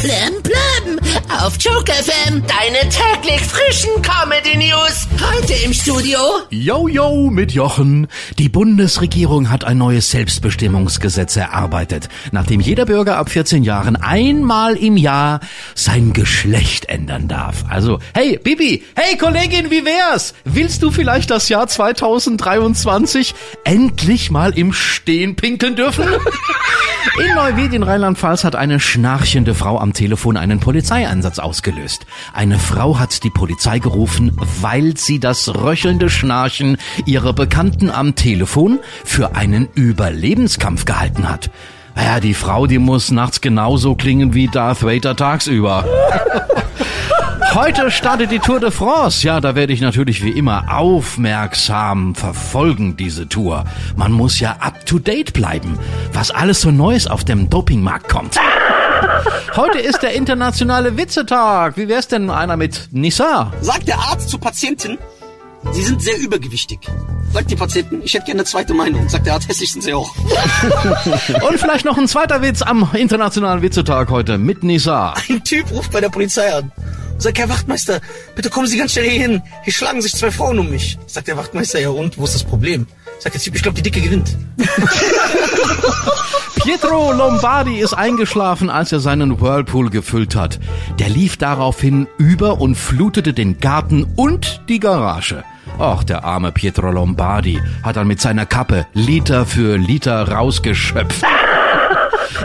Plem Plem auf Joke FM. Deine täglich frischen Comedy News. Heute im Studio. Yo, yo, mit Jochen. Die Bundesregierung hat ein neues Selbstbestimmungsgesetz erarbeitet, nachdem jeder Bürger ab 14 Jahren einmal im Jahr sein Geschlecht ändern darf. Also, hey, Bibi, hey, Kollegin, wie wär's? Willst du vielleicht das Jahr 2023 endlich mal im Stehen pinkeln dürfen? In Neuwied in Rheinland-Pfalz hat eine schnarchende Frau am Telefon einen Polizeieinsatz ausgelöst. Eine Frau hat die Polizei gerufen, weil sie das röchelnde Schnarchen ihrer Bekannten am Telefon für einen Überlebenskampf gehalten hat. Naja, die Frau, die muss nachts genauso klingen wie Darth Vader tagsüber. Heute startet die Tour de France. Ja, da werde ich natürlich wie immer aufmerksam verfolgen, diese Tour. Man muss ja up to date bleiben, was alles so Neues auf dem Dopingmarkt kommt. Heute ist der internationale Witzetag. Wie wär's denn einer mit Nissa? Sagt der Arzt zu Patienten, Sie sind sehr übergewichtig. Sagt die Patienten, ich hätte gerne eine zweite Meinung. Sagt der Arzt, hässlich sind sie auch. Und vielleicht noch ein zweiter Witz am internationalen Witzetag heute mit Nissa. Ein Typ ruft bei der Polizei an. Sagt, Herr Wachtmeister, bitte kommen Sie ganz schnell hier hin. Hier schlagen sich zwei Frauen um mich. Sagt der Wachtmeister, ja und, wo ist das Problem? Sagt der Typ, ich glaube, die Dicke gewinnt. Pietro Lombardi ist eingeschlafen, als er seinen Whirlpool gefüllt hat. Der lief daraufhin über und flutete den Garten und die Garage. Och, der arme Pietro Lombardi hat dann mit seiner Kappe Liter für Liter rausgeschöpft.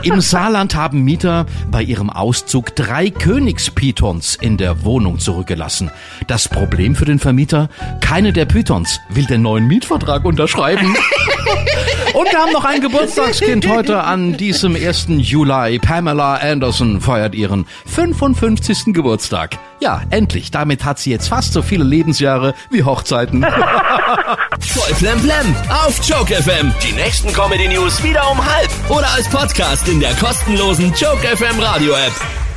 Im Saarland haben Mieter bei ihrem Auszug drei Königspythons in der Wohnung zurückgelassen. Das Problem für den Vermieter? Keine der Pythons will den neuen Mietvertrag unterschreiben. Und wir haben noch ein Geburtstagskind heute an diesem 1. Juli. Pamela Anderson feiert ihren 55. Geburtstag. Ja, endlich. Damit hat sie jetzt fast so viele Lebensjahre wie Hochzeiten. Voll Plem auf Joke FM. Die nächsten Comedy News wieder um halb oder als Podcast in der kostenlosen Joke FM Radio App.